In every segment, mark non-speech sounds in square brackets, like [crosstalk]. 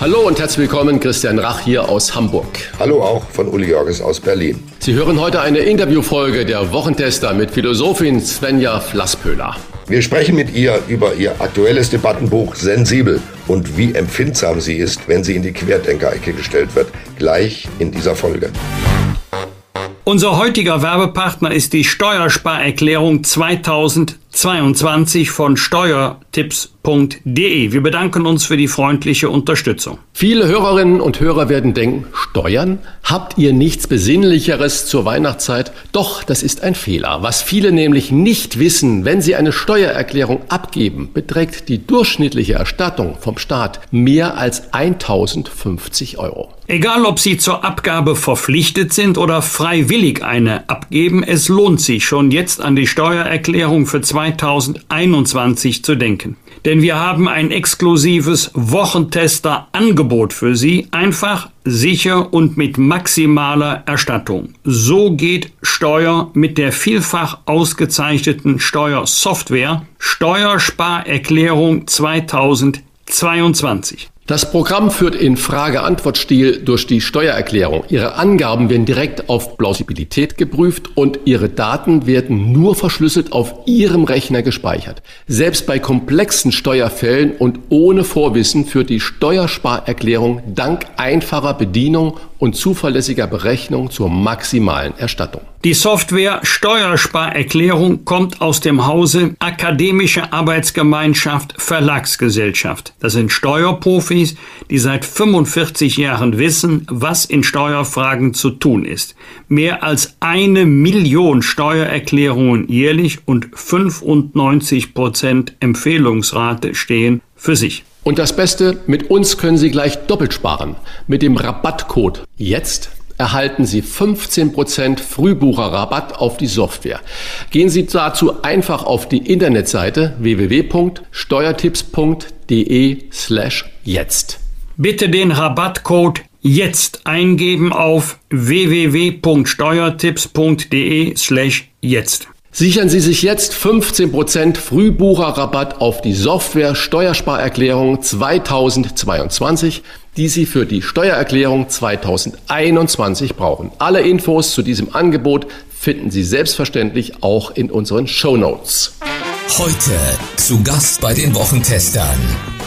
Hallo und herzlich willkommen, Christian Rach hier aus Hamburg. Hallo auch von Uli Jorges aus Berlin. Sie hören heute eine Interviewfolge der Wochentester mit Philosophin Svenja Flasspöhler. Wir sprechen mit ihr über ihr aktuelles Debattenbuch Sensibel und wie empfindsam sie ist, wenn sie in die Querdenkerecke gestellt wird. Gleich in dieser Folge. Unser heutiger Werbepartner ist die Steuersparerklärung 2022 von steuertipps.de. Wir bedanken uns für die freundliche Unterstützung. Viele Hörerinnen und Hörer werden denken, Steuern? Habt ihr nichts Besinnlicheres zur Weihnachtszeit? Doch, das ist ein Fehler. Was viele nämlich nicht wissen, wenn sie eine Steuererklärung abgeben, beträgt die durchschnittliche Erstattung vom Staat mehr als 1050 Euro. Egal, ob Sie zur Abgabe verpflichtet sind oder freiwillig eine abgeben, es lohnt sich schon jetzt an die Steuererklärung für 2021 zu denken. Denn wir haben ein exklusives Wochentester-Angebot für Sie, einfach, sicher und mit maximaler Erstattung. So geht Steuer mit der vielfach ausgezeichneten Steuersoftware Steuersparerklärung 2022. Das Programm führt in Frage-Antwort-Stil durch die Steuererklärung. Ihre Angaben werden direkt auf Plausibilität geprüft und Ihre Daten werden nur verschlüsselt auf Ihrem Rechner gespeichert. Selbst bei komplexen Steuerfällen und ohne Vorwissen führt die Steuersparerklärung dank einfacher Bedienung und zuverlässiger Berechnung zur maximalen Erstattung. Die Software Steuersparerklärung kommt aus dem Hause Akademische Arbeitsgemeinschaft Verlagsgesellschaft. Das sind Steuerprofis, die seit 45 Jahren wissen, was in Steuerfragen zu tun ist. Mehr als eine Million Steuererklärungen jährlich und 95 Prozent Empfehlungsrate stehen für sich. Und das Beste, mit uns können Sie gleich doppelt sparen. Mit dem Rabattcode jetzt erhalten Sie 15% Frühbucherrabatt auf die Software. Gehen Sie dazu einfach auf die Internetseite www.steuertipps.de slash jetzt. Bitte den Rabattcode jetzt eingeben auf www.steuertipps.de slash jetzt. Sichern Sie sich jetzt 15% Frühbucherrabatt auf die Software Steuersparerklärung 2022, die Sie für die Steuererklärung 2021 brauchen. Alle Infos zu diesem Angebot finden Sie selbstverständlich auch in unseren Show Notes. Heute zu Gast bei den Wochentestern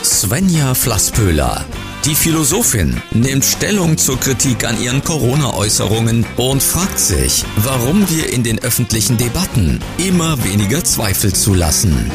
Svenja Flasspöhler. Die Philosophin nimmt Stellung zur Kritik an ihren Corona-Äußerungen und fragt sich, warum wir in den öffentlichen Debatten immer weniger Zweifel zulassen.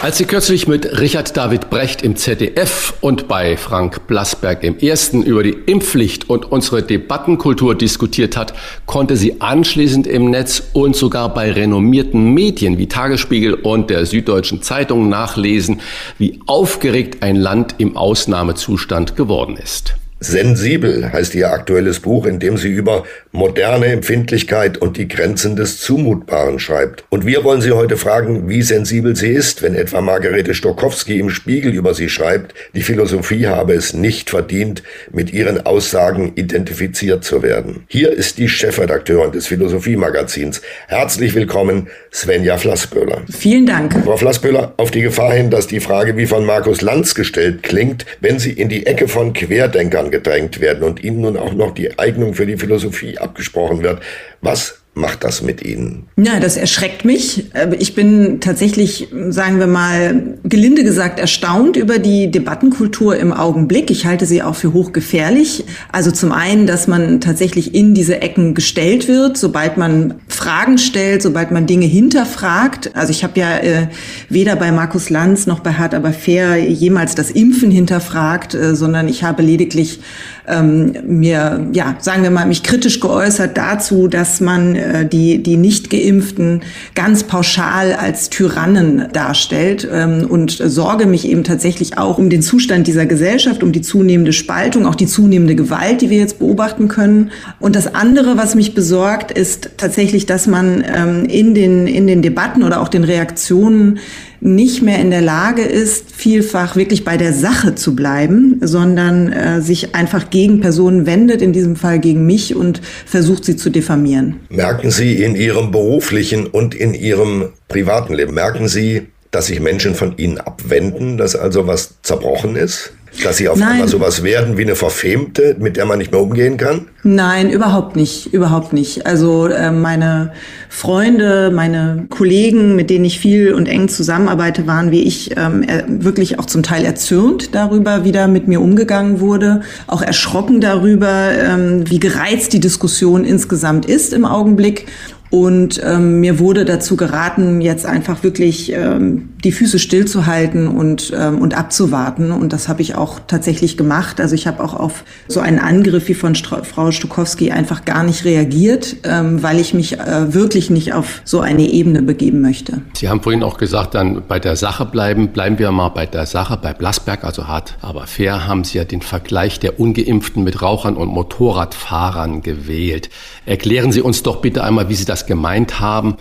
Als sie kürzlich mit Richard David Brecht im ZDF und bei Frank Blasberg im Ersten über die Impfpflicht und unsere Debattenkultur diskutiert hat, konnte sie anschließend im Netz und sogar bei renommierten Medien wie Tagesspiegel und der Süddeutschen Zeitung nachlesen, wie aufgeregt ein Land im Ausnahmezustand geworden ist. Sensibel heißt ihr aktuelles Buch, in dem sie über moderne Empfindlichkeit und die Grenzen des Zumutbaren schreibt. Und wir wollen sie heute fragen, wie sensibel sie ist, wenn etwa Margarete Stokowski im Spiegel über sie schreibt, die Philosophie habe es nicht verdient, mit ihren Aussagen identifiziert zu werden. Hier ist die Chefredakteurin des Philosophie-Magazins. Herzlich willkommen, Svenja Flassböhler. Vielen Dank. Frau Flassböhler, auf die Gefahr hin, dass die Frage wie von Markus Lanz gestellt klingt, wenn sie in die Ecke von Querdenkern gedrängt werden und ihnen nun auch noch die Eignung für die Philosophie abgesprochen wird. Was macht das mit Ihnen? Ja, das erschreckt mich. Ich bin tatsächlich, sagen wir mal, gelinde gesagt erstaunt über die Debattenkultur im Augenblick. Ich halte sie auch für hochgefährlich. Also zum einen, dass man tatsächlich in diese Ecken gestellt wird, sobald man Fragen stellt, sobald man Dinge hinterfragt. Also ich habe ja äh, weder bei Markus Lanz noch bei Hart aber fair jemals das Impfen hinterfragt, äh, sondern ich habe lediglich ähm, mir, ja, sagen wir mal, mich kritisch geäußert dazu, dass man äh, die, die Nicht-Geimpften ganz pauschal als Tyrannen darstellt ähm, und sorge mich eben tatsächlich auch um den Zustand dieser Gesellschaft, um die zunehmende Spaltung, auch die zunehmende Gewalt, die wir jetzt beobachten können. Und das andere, was mich besorgt, ist tatsächlich, dass man ähm, in, den, in den Debatten oder auch den Reaktionen nicht mehr in der Lage ist, vielfach wirklich bei der Sache zu bleiben, sondern äh, sich einfach gegen Personen wendet, in diesem Fall gegen mich und versucht sie zu diffamieren. Merken Sie in Ihrem beruflichen und in Ihrem privaten Leben, merken Sie, dass sich Menschen von Ihnen abwenden, dass also was zerbrochen ist? Dass sie auf Nein. einmal sowas werden wie eine Verfemte, mit der man nicht mehr umgehen kann? Nein, überhaupt nicht, überhaupt nicht. Also äh, meine Freunde, meine Kollegen, mit denen ich viel und eng zusammenarbeite, waren wie ich ähm, wirklich auch zum Teil erzürnt darüber, wie da mit mir umgegangen wurde, auch erschrocken darüber, ähm, wie gereizt die Diskussion insgesamt ist im Augenblick. Und ähm, mir wurde dazu geraten, jetzt einfach wirklich ähm, die Füße stillzuhalten und, ähm, und abzuwarten. Und das habe ich auch tatsächlich gemacht. Also ich habe auch auf so einen Angriff wie von Stra Frau Stukowski einfach gar nicht reagiert, ähm, weil ich mich äh, wirklich nicht auf so eine Ebene begeben möchte. Sie haben vorhin auch gesagt, dann bei der Sache bleiben. Bleiben wir mal bei der Sache. Bei Blasberg, also hart, aber fair, haben Sie ja den Vergleich der Ungeimpften mit Rauchern und Motorradfahrern gewählt. Erklären Sie uns doch bitte einmal, wie Sie das gemeint haben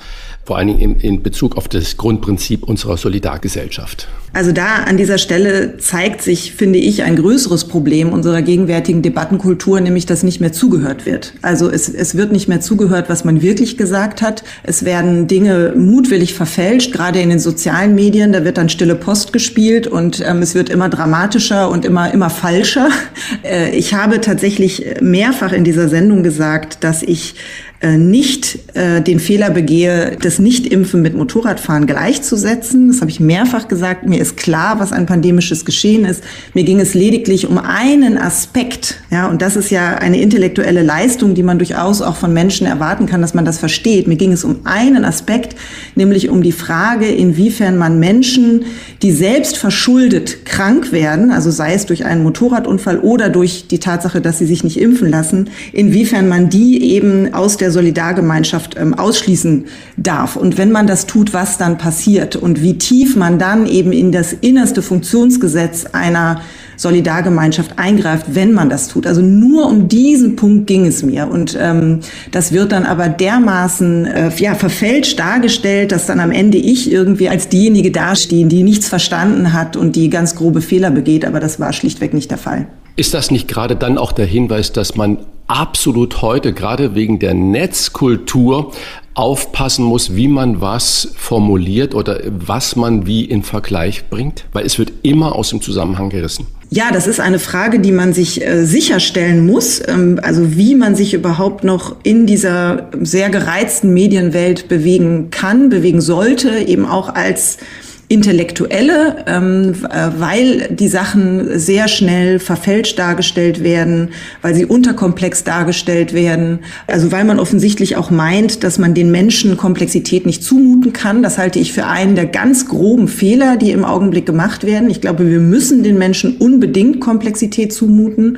vor allen Dingen in, in Bezug auf das Grundprinzip unserer Solidargesellschaft. Also da an dieser Stelle zeigt sich, finde ich, ein größeres Problem unserer gegenwärtigen Debattenkultur, nämlich dass nicht mehr zugehört wird. Also es, es wird nicht mehr zugehört, was man wirklich gesagt hat. Es werden Dinge mutwillig verfälscht, gerade in den sozialen Medien. Da wird dann stille Post gespielt und ähm, es wird immer dramatischer und immer, immer falscher. Äh, ich habe tatsächlich mehrfach in dieser Sendung gesagt, dass ich nicht äh, den Fehler begehe, das Nichtimpfen mit Motorradfahren gleichzusetzen. Das habe ich mehrfach gesagt. Mir ist klar, was ein pandemisches Geschehen ist. Mir ging es lediglich um einen Aspekt. Ja, und das ist ja eine intellektuelle Leistung, die man durchaus auch von Menschen erwarten kann, dass man das versteht. Mir ging es um einen Aspekt, nämlich um die Frage, inwiefern man Menschen, die selbst verschuldet krank werden, also sei es durch einen Motorradunfall oder durch die Tatsache, dass sie sich nicht impfen lassen, inwiefern man die eben aus der der Solidargemeinschaft ähm, ausschließen darf. Und wenn man das tut, was dann passiert und wie tief man dann eben in das innerste Funktionsgesetz einer Solidargemeinschaft eingreift, wenn man das tut. Also nur um diesen Punkt ging es mir. Und ähm, das wird dann aber dermaßen äh, ja, verfälscht dargestellt, dass dann am Ende ich irgendwie als diejenige dastehen, die nichts verstanden hat und die ganz grobe Fehler begeht. Aber das war schlichtweg nicht der Fall. Ist das nicht gerade dann auch der Hinweis, dass man absolut heute, gerade wegen der Netzkultur, aufpassen muss, wie man was formuliert oder was man wie in Vergleich bringt? Weil es wird immer aus dem Zusammenhang gerissen. Ja, das ist eine Frage, die man sich äh, sicherstellen muss. Ähm, also wie man sich überhaupt noch in dieser sehr gereizten Medienwelt bewegen kann, bewegen sollte, eben auch als Intellektuelle, ähm, äh, weil die Sachen sehr schnell verfälscht dargestellt werden, weil sie unterkomplex dargestellt werden. Also weil man offensichtlich auch meint, dass man den Menschen Komplexität nicht zumuten kann. Das halte ich für einen der ganz groben Fehler, die im Augenblick gemacht werden. Ich glaube, wir müssen den Menschen unbedingt Komplexität zumuten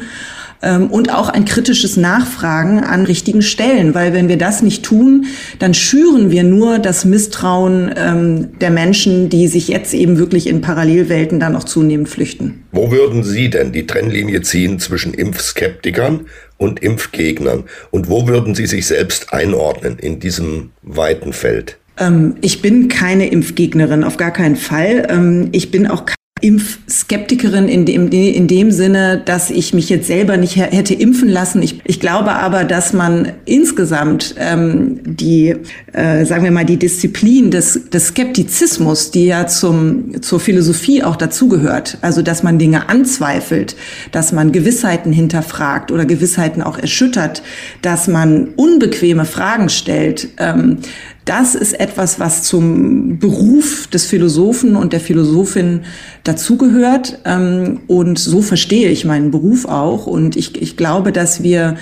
und auch ein kritisches Nachfragen an richtigen Stellen, weil wenn wir das nicht tun, dann schüren wir nur das Misstrauen ähm, der Menschen, die sich jetzt eben wirklich in Parallelwelten dann auch zunehmend flüchten. Wo würden Sie denn die Trennlinie ziehen zwischen Impfskeptikern und Impfgegnern? Und wo würden Sie sich selbst einordnen in diesem weiten Feld? Ähm, ich bin keine Impfgegnerin, auf gar keinen Fall. Ich bin auch Impfskeptikerin in dem, in dem Sinne, dass ich mich jetzt selber nicht hätte impfen lassen. Ich, ich glaube aber, dass man insgesamt ähm, die, äh, sagen wir mal, die Disziplin des, des Skeptizismus, die ja zum, zur Philosophie auch dazugehört, also dass man Dinge anzweifelt, dass man Gewissheiten hinterfragt oder Gewissheiten auch erschüttert, dass man unbequeme Fragen stellt, ähm, das ist etwas, was zum Beruf des Philosophen und der Philosophin dazugehört. Ähm, und so verstehe ich meinen Beruf auch. Und ich, ich glaube, dass wir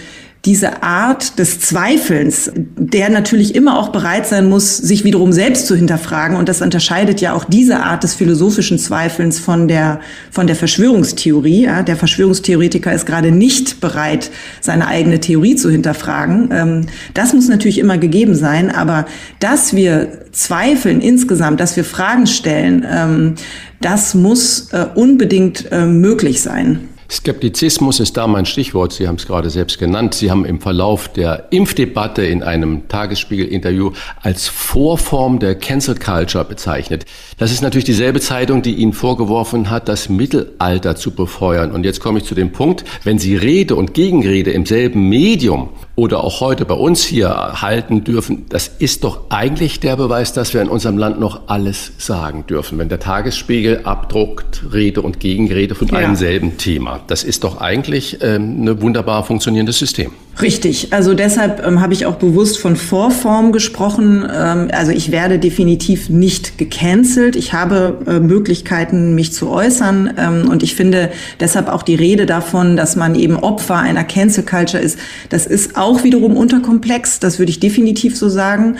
diese Art des Zweifelns, der natürlich immer auch bereit sein muss, sich wiederum selbst zu hinterfragen. Und das unterscheidet ja auch diese Art des philosophischen Zweifelns von der, von der Verschwörungstheorie. Ja, der Verschwörungstheoretiker ist gerade nicht bereit, seine eigene Theorie zu hinterfragen. Ähm, das muss natürlich immer gegeben sein. Aber dass wir zweifeln insgesamt, dass wir Fragen stellen, ähm, das muss äh, unbedingt äh, möglich sein. Skeptizismus ist da mein Stichwort. Sie haben es gerade selbst genannt. Sie haben im Verlauf der Impfdebatte in einem Tagesspiegel-Interview als Vorform der Cancel Culture bezeichnet. Das ist natürlich dieselbe Zeitung, die Ihnen vorgeworfen hat, das Mittelalter zu befeuern. Und jetzt komme ich zu dem Punkt, wenn Sie Rede und Gegenrede im selben Medium oder auch heute bei uns hier halten dürfen, das ist doch eigentlich der Beweis, dass wir in unserem Land noch alles sagen dürfen. Wenn der Tagesspiegel abdruckt, Rede und Gegenrede von ja. einem selben Thema. Das ist doch eigentlich ähm, ein wunderbar funktionierendes System. Richtig. Also deshalb ähm, habe ich auch bewusst von Vorform gesprochen. Ähm, also ich werde definitiv nicht gecancelt. Ich habe äh, Möglichkeiten, mich zu äußern. Ähm, und ich finde deshalb auch die Rede davon, dass man eben Opfer einer Cancel Culture ist, das ist auch wiederum unterkomplex. Das würde ich definitiv so sagen.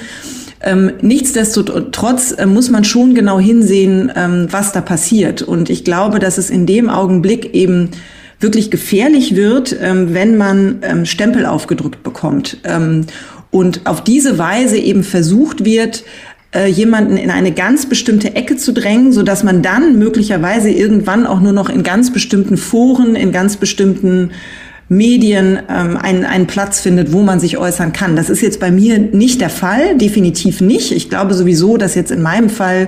Ähm, nichtsdestotrotz äh, muss man schon genau hinsehen, ähm, was da passiert. Und ich glaube, dass es in dem Augenblick eben wirklich gefährlich wird, ähm, wenn man ähm, Stempel aufgedrückt bekommt. Ähm, und auf diese Weise eben versucht wird, äh, jemanden in eine ganz bestimmte Ecke zu drängen, so dass man dann möglicherweise irgendwann auch nur noch in ganz bestimmten Foren, in ganz bestimmten Medien ähm, einen, einen Platz findet, wo man sich äußern kann. Das ist jetzt bei mir nicht der Fall, definitiv nicht. Ich glaube sowieso, dass jetzt in meinem Fall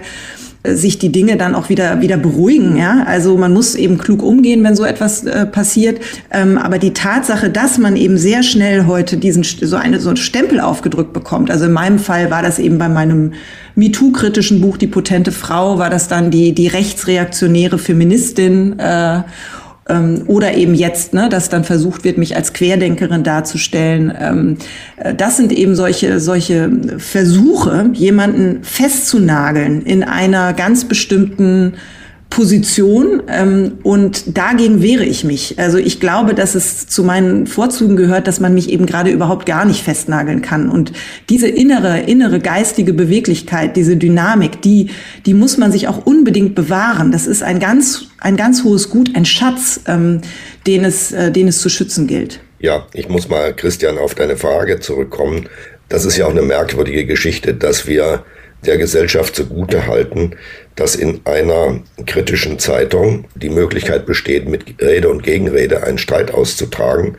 sich die Dinge dann auch wieder wieder beruhigen. Ja, also man muss eben klug umgehen, wenn so etwas äh, passiert. Ähm, aber die Tatsache, dass man eben sehr schnell heute diesen so eine so einen Stempel aufgedrückt bekommt. Also in meinem Fall war das eben bei meinem MeToo-kritischen Buch Die potente Frau war das dann die die rechtsreaktionäre Feministin. Äh, ähm, oder eben jetzt, ne, dass dann versucht wird, mich als Querdenkerin darzustellen. Ähm, äh, das sind eben solche, solche Versuche, jemanden festzunageln in einer ganz bestimmten Position ähm, und dagegen wehre ich mich. Also ich glaube, dass es zu meinen Vorzügen gehört, dass man mich eben gerade überhaupt gar nicht festnageln kann. Und diese innere, innere geistige Beweglichkeit, diese Dynamik, die, die muss man sich auch unbedingt bewahren. Das ist ein ganz, ein ganz hohes Gut, ein Schatz, ähm, den es, äh, den es zu schützen gilt. Ja, ich muss mal, Christian, auf deine Frage zurückkommen. Das ist ja auch eine merkwürdige Geschichte, dass wir der Gesellschaft zugute halten, dass in einer kritischen Zeitung die Möglichkeit besteht, mit Rede und Gegenrede einen Streit auszutragen.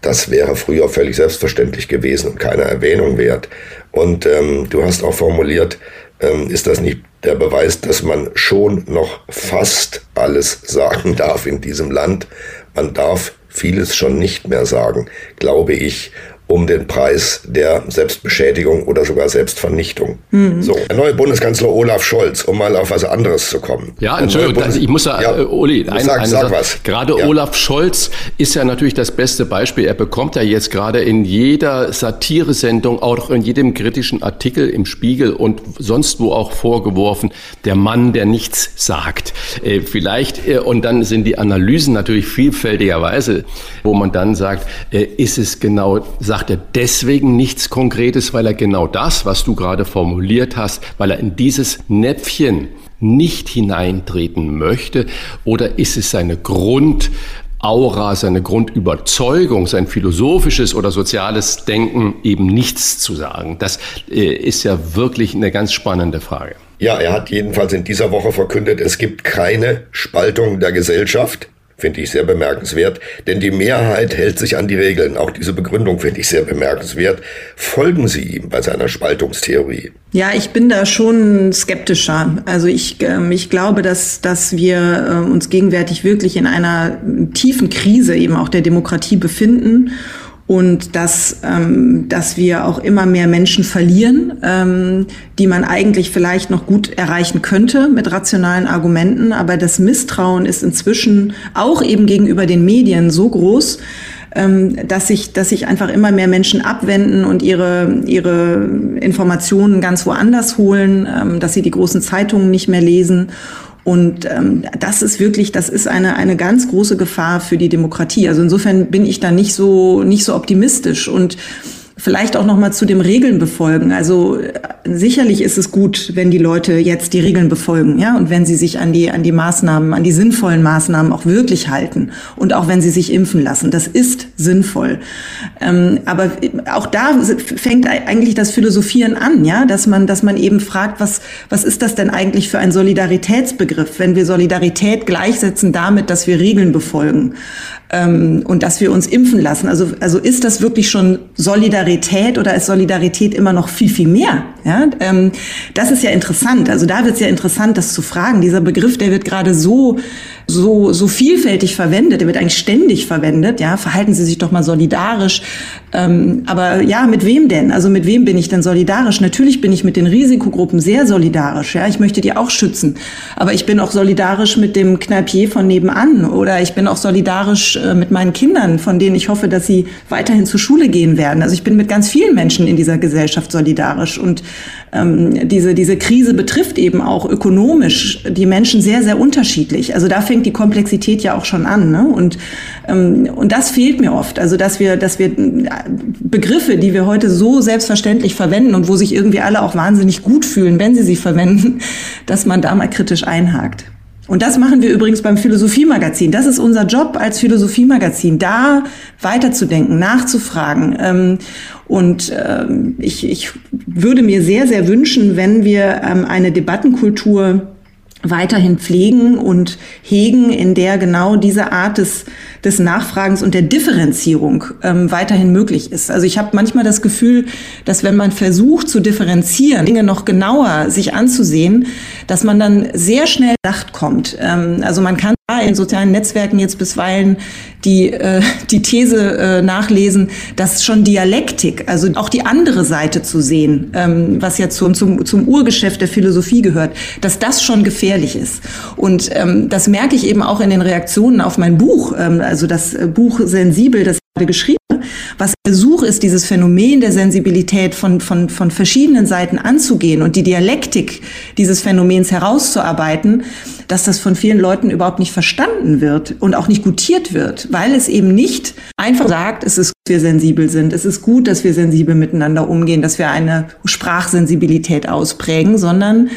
Das wäre früher völlig selbstverständlich gewesen und keiner Erwähnung wert. Und ähm, du hast auch formuliert, ähm, ist das nicht der Beweis, dass man schon noch fast alles sagen darf in diesem Land. Man darf vieles schon nicht mehr sagen, glaube ich um den Preis der Selbstbeschädigung oder sogar Selbstvernichtung. Mhm. So, der neue Bundeskanzler Olaf Scholz, um mal auf was anderes zu kommen. Ja, Entschuldigung, ich muss da, ja, äh, Uli, ein, sag, eine sag was. Gerade ja. Olaf Scholz ist ja natürlich das beste Beispiel. Er bekommt ja jetzt gerade in jeder Satiresendung, auch in jedem kritischen Artikel im Spiegel und sonst wo auch vorgeworfen, der Mann, der nichts sagt. Äh, vielleicht, äh, und dann sind die Analysen natürlich vielfältigerweise, wo man dann sagt, ist es genau, sagt er deswegen nichts Konkretes, weil er genau das, was du gerade formuliert hast, weil er in dieses Näpfchen nicht hineintreten möchte? Oder ist es seine Grundaura, seine Grundüberzeugung, sein philosophisches oder soziales Denken eben nichts zu sagen? Das äh, ist ja wirklich eine ganz spannende Frage. Ja, er hat jedenfalls in dieser Woche verkündet, es gibt keine Spaltung der Gesellschaft finde ich sehr bemerkenswert, denn die Mehrheit hält sich an die Regeln. Auch diese Begründung finde ich sehr bemerkenswert. Folgen Sie ihm bei seiner Spaltungstheorie? Ja, ich bin da schon skeptischer. Also ich, äh, ich glaube, dass, dass wir äh, uns gegenwärtig wirklich in einer tiefen Krise eben auch der Demokratie befinden und dass, ähm, dass wir auch immer mehr Menschen verlieren, ähm, die man eigentlich vielleicht noch gut erreichen könnte mit rationalen Argumenten. Aber das Misstrauen ist inzwischen auch eben gegenüber den Medien so groß, ähm, dass sich, dass sich einfach immer mehr Menschen abwenden und ihre, ihre Informationen ganz woanders holen, ähm, dass sie die großen Zeitungen nicht mehr lesen Und ähm, das ist wirklich, das ist eine, eine ganz große Gefahr für die Demokratie. Also insofern bin ich da nicht so, nicht so optimistisch. Und Vielleicht auch noch mal zu dem Regeln befolgen. Also äh, sicherlich ist es gut, wenn die Leute jetzt die Regeln befolgen, ja, und wenn sie sich an die an die Maßnahmen, an die sinnvollen Maßnahmen auch wirklich halten und auch wenn sie sich impfen lassen. Das ist sinnvoll. Ähm, aber auch da fängt eigentlich das Philosophieren an, ja, dass man dass man eben fragt, was was ist das denn eigentlich für ein Solidaritätsbegriff, wenn wir Solidarität gleichsetzen damit, dass wir Regeln befolgen ähm, und dass wir uns impfen lassen. Also, also ist das wirklich schon Solidarität oder ist Solidarität immer noch viel, viel mehr? Ja, ähm, das ist ja interessant. Also da wird es ja interessant, das zu fragen. Dieser Begriff, der wird gerade so so, so vielfältig verwendet, der wird eigentlich ständig verwendet, ja, verhalten Sie sich doch mal solidarisch. Ähm, aber ja, mit wem denn? Also mit wem bin ich denn solidarisch? Natürlich bin ich mit den Risikogruppen sehr solidarisch, ja, ich möchte die auch schützen. Aber ich bin auch solidarisch mit dem Kneipier von nebenan oder ich bin auch solidarisch äh, mit meinen Kindern, von denen ich hoffe, dass sie weiterhin zur Schule gehen werden. Also ich bin mit ganz vielen Menschen in dieser Gesellschaft solidarisch und ähm, diese, diese Krise betrifft eben auch ökonomisch die Menschen sehr, sehr unterschiedlich. Also da fängt die Komplexität ja auch schon an. Ne? Und, ähm, und das fehlt mir oft. Also dass wir, dass wir Begriffe, die wir heute so selbstverständlich verwenden und wo sich irgendwie alle auch wahnsinnig gut fühlen, wenn sie sie verwenden, [laughs] dass man da mal kritisch einhakt. Und das machen wir übrigens beim Philosophiemagazin. Das ist unser Job als Philosophiemagazin, da weiterzudenken, nachzufragen. Ähm, und ähm, ich, ich würde mir sehr, sehr wünschen, wenn wir ähm, eine Debattenkultur weiterhin pflegen und hegen, in der genau diese Art des, des Nachfragens und der Differenzierung ähm, weiterhin möglich ist. Also ich habe manchmal das Gefühl, dass wenn man versucht zu differenzieren, Dinge noch genauer sich anzusehen, dass man dann sehr schnell Dacht kommt. Ähm, also man kann in sozialen Netzwerken jetzt bisweilen die, äh, die These äh, nachlesen, dass schon Dialektik, also auch die andere Seite zu sehen, ähm, was ja zum, zum, zum Urgeschäft der Philosophie gehört, dass das schon gefährlich ist. Und ähm, das merke ich eben auch in den Reaktionen auf mein Buch, ähm, also das äh, Buch Sensibel, das geschrieben was Versuch ist, dieses Phänomen der Sensibilität von, von, von verschiedenen Seiten anzugehen und die Dialektik dieses Phänomens herauszuarbeiten, dass das von vielen Leuten überhaupt nicht verstanden wird und auch nicht gutiert wird, weil es eben nicht einfach sagt, es ist dass wir sensibel sind, es ist gut, dass wir sensibel miteinander umgehen, dass wir eine Sprachsensibilität ausprägen, sondern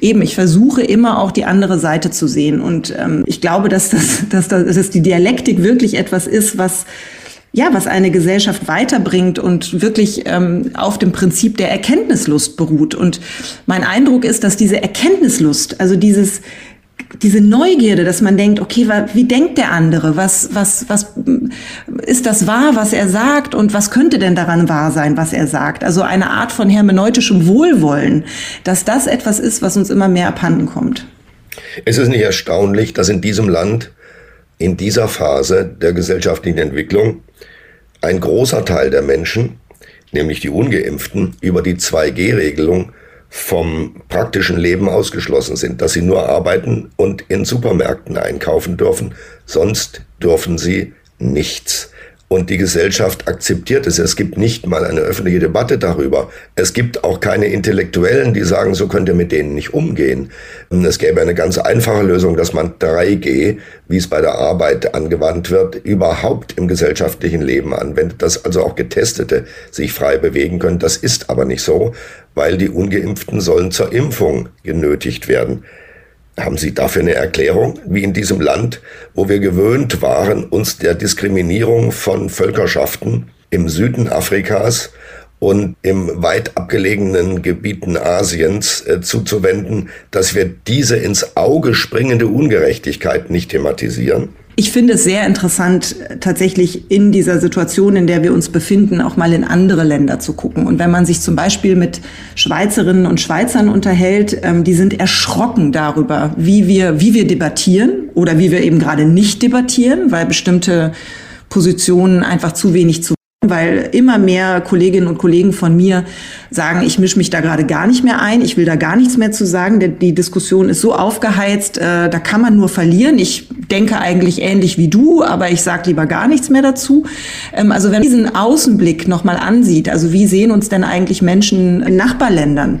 eben, ich versuche immer auch die andere Seite zu sehen. Und ähm, ich glaube, dass, das, dass, das, dass die Dialektik wirklich etwas ist, was ja, was eine Gesellschaft weiterbringt und wirklich ähm, auf dem Prinzip der Erkenntnislust beruht. Und mein Eindruck ist, dass diese Erkenntnislust, also dieses diese Neugierde, dass man denkt, okay, wie denkt der andere? Was, was, was ist das wahr, was er sagt? Und was könnte denn daran wahr sein, was er sagt? Also eine Art von hermeneutischem Wohlwollen, dass das etwas ist, was uns immer mehr abhanden kommt. Es ist nicht erstaunlich, dass in diesem Land in dieser Phase der gesellschaftlichen Entwicklung ein großer Teil der Menschen, nämlich die ungeimpften, über die 2G-Regelung vom praktischen Leben ausgeschlossen sind, dass sie nur arbeiten und in Supermärkten einkaufen dürfen, sonst dürfen sie nichts und die Gesellschaft akzeptiert es. Es gibt nicht mal eine öffentliche Debatte darüber. Es gibt auch keine Intellektuellen, die sagen, so könnt ihr mit denen nicht umgehen. Es gäbe eine ganz einfache Lösung, dass man 3G, wie es bei der Arbeit angewandt wird, überhaupt im gesellschaftlichen Leben anwendet, dass also auch Getestete sich frei bewegen können. Das ist aber nicht so, weil die ungeimpften sollen zur Impfung genötigt werden. Haben Sie dafür eine Erklärung, wie in diesem Land, wo wir gewöhnt waren, uns der Diskriminierung von Völkerschaften im Süden Afrikas und im weit abgelegenen Gebieten Asiens äh, zuzuwenden, dass wir diese ins Auge springende Ungerechtigkeit nicht thematisieren? Ich finde es sehr interessant, tatsächlich in dieser Situation, in der wir uns befinden, auch mal in andere Länder zu gucken. Und wenn man sich zum Beispiel mit Schweizerinnen und Schweizern unterhält, ähm, die sind erschrocken darüber, wie wir, wie wir debattieren oder wie wir eben gerade nicht debattieren, weil bestimmte Positionen einfach zu wenig zu weil immer mehr Kolleginnen und Kollegen von mir sagen, ich mische mich da gerade gar nicht mehr ein, ich will da gar nichts mehr zu sagen, denn die Diskussion ist so aufgeheizt, äh, da kann man nur verlieren. Ich denke eigentlich ähnlich wie du, aber ich sage lieber gar nichts mehr dazu. Ähm, also wenn man diesen Außenblick nochmal ansieht, also wie sehen uns denn eigentlich Menschen in Nachbarländern?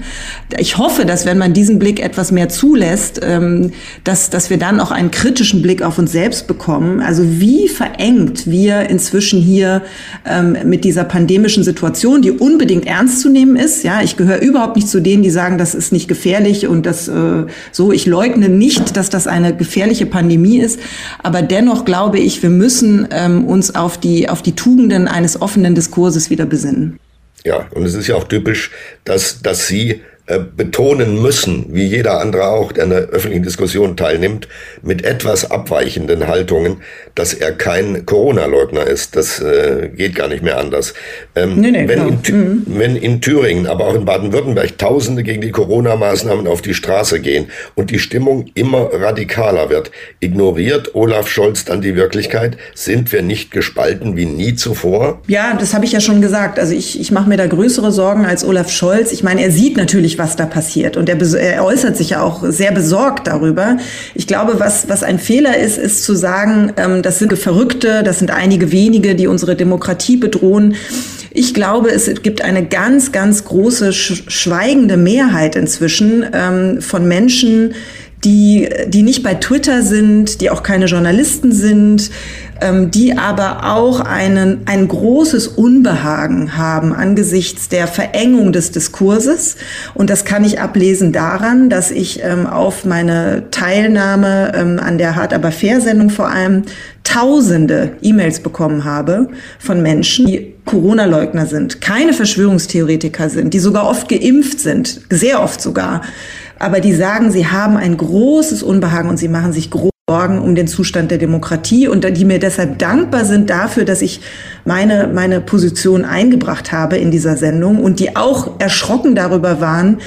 Ich hoffe, dass wenn man diesen Blick etwas mehr zulässt, ähm, dass, dass wir dann auch einen kritischen Blick auf uns selbst bekommen. Also wie verengt wir inzwischen hier ähm, mit dieser pandemischen Situation, die unbedingt ernst zu nehmen ist. Ja, ich gehöre überhaupt nicht zu denen, die sagen, das ist nicht gefährlich und das äh, so. Ich leugne nicht, dass das eine gefährliche Pandemie ist, aber dennoch glaube ich, wir müssen ähm, uns auf die auf die Tugenden eines offenen Diskurses wieder besinnen. Ja, und es ist ja auch typisch, dass dass Sie äh, betonen müssen, wie jeder andere auch, der an der öffentlichen Diskussion teilnimmt, mit etwas abweichenden Haltungen, dass er kein Corona-Leugner ist. Das äh, geht gar nicht mehr anders. Ähm, nee, nee, wenn, in, mhm. wenn in Thüringen, aber auch in Baden-Württemberg Tausende gegen die Corona-Maßnahmen auf die Straße gehen und die Stimmung immer radikaler wird, ignoriert Olaf Scholz dann die Wirklichkeit? Sind wir nicht gespalten wie nie zuvor? Ja, das habe ich ja schon gesagt. Also ich, ich mache mir da größere Sorgen als Olaf Scholz. Ich meine, er sieht natürlich, natürlich, was da passiert. Und er, er äußert sich ja auch sehr besorgt darüber. Ich glaube, was, was ein Fehler ist, ist zu sagen, ähm, das sind Verrückte, das sind einige wenige, die unsere Demokratie bedrohen. Ich glaube, es gibt eine ganz, ganz große schweigende Mehrheit inzwischen ähm, von Menschen, die, die nicht bei Twitter sind, die auch keine Journalisten sind, die aber auch einen, ein großes Unbehagen haben angesichts der Verengung des Diskurses. Und das kann ich ablesen daran, dass ich ähm, auf meine Teilnahme ähm, an der Hart aber fair Sendung vor allem tausende E-Mails bekommen habe von Menschen, die Corona-Leugner sind, keine Verschwörungstheoretiker sind, die sogar oft geimpft sind, sehr oft sogar, aber die sagen, sie haben ein großes Unbehagen und sie machen sich groß Sorgen um den Zustand der Demokratie und die mir deshalb dankbar sind dafür, dass ich meine, meine Position eingebracht habe in dieser Sendung und die auch erschrocken darüber waren,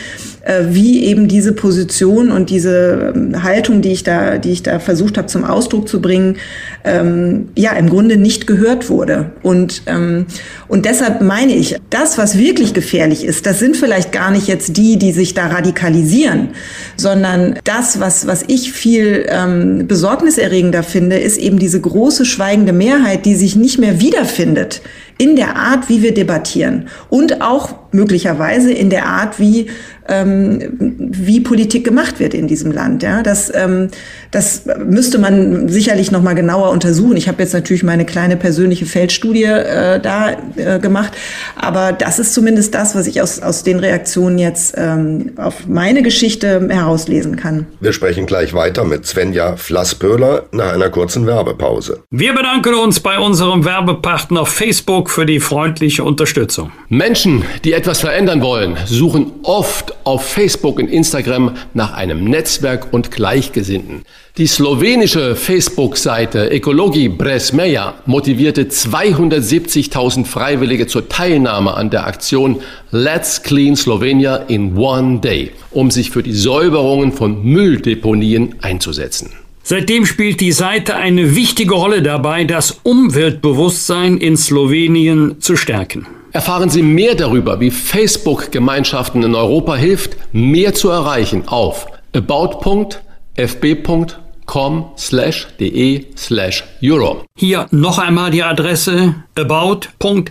äh, wie eben diese Position und diese ähm, Haltung, die ich da, die ich da versucht habe zum Ausdruck zu bringen, ähm, ja im Grunde nicht gehört wurde. Und ähm, und deshalb meine ich, das, was wirklich gefährlich ist, das sind vielleicht gar nicht jetzt die, die sich da radikalisieren, sondern das, was was ich viel ähm, besorgniserregender finde, ist eben diese große schweigende Mehrheit, die sich nicht mehr wiederfindet in der Art, wie wir debattieren. Und auch möglicherweise in der Art, wie ähm, wie Politik gemacht wird in diesem Land. Ja, das, ähm, das müsste man sicherlich noch mal genauer untersuchen. Ich habe jetzt natürlich meine kleine persönliche Feldstudie äh, da äh, gemacht, aber das ist zumindest das, was ich aus, aus den Reaktionen jetzt ähm, auf meine Geschichte herauslesen kann. Wir sprechen gleich weiter mit Svenja Flasspöhler nach einer kurzen Werbepause. Wir bedanken uns bei unserem Werbepartner Facebook für die freundliche Unterstützung. Menschen, die etwas verändern wollen, suchen oft auf Facebook und Instagram nach einem Netzwerk und Gleichgesinnten. Die slowenische Facebook-Seite Ekologi Bresmeja motivierte 270.000 Freiwillige zur Teilnahme an der Aktion Let's Clean Slovenia in One Day, um sich für die Säuberungen von Mülldeponien einzusetzen. Seitdem spielt die Seite eine wichtige Rolle dabei, das Umweltbewusstsein in Slowenien zu stärken. Erfahren Sie mehr darüber, wie Facebook Gemeinschaften in Europa hilft, mehr zu erreichen auf about.fb.com slash de slash Europe. Hier noch einmal die Adresse about.fb.com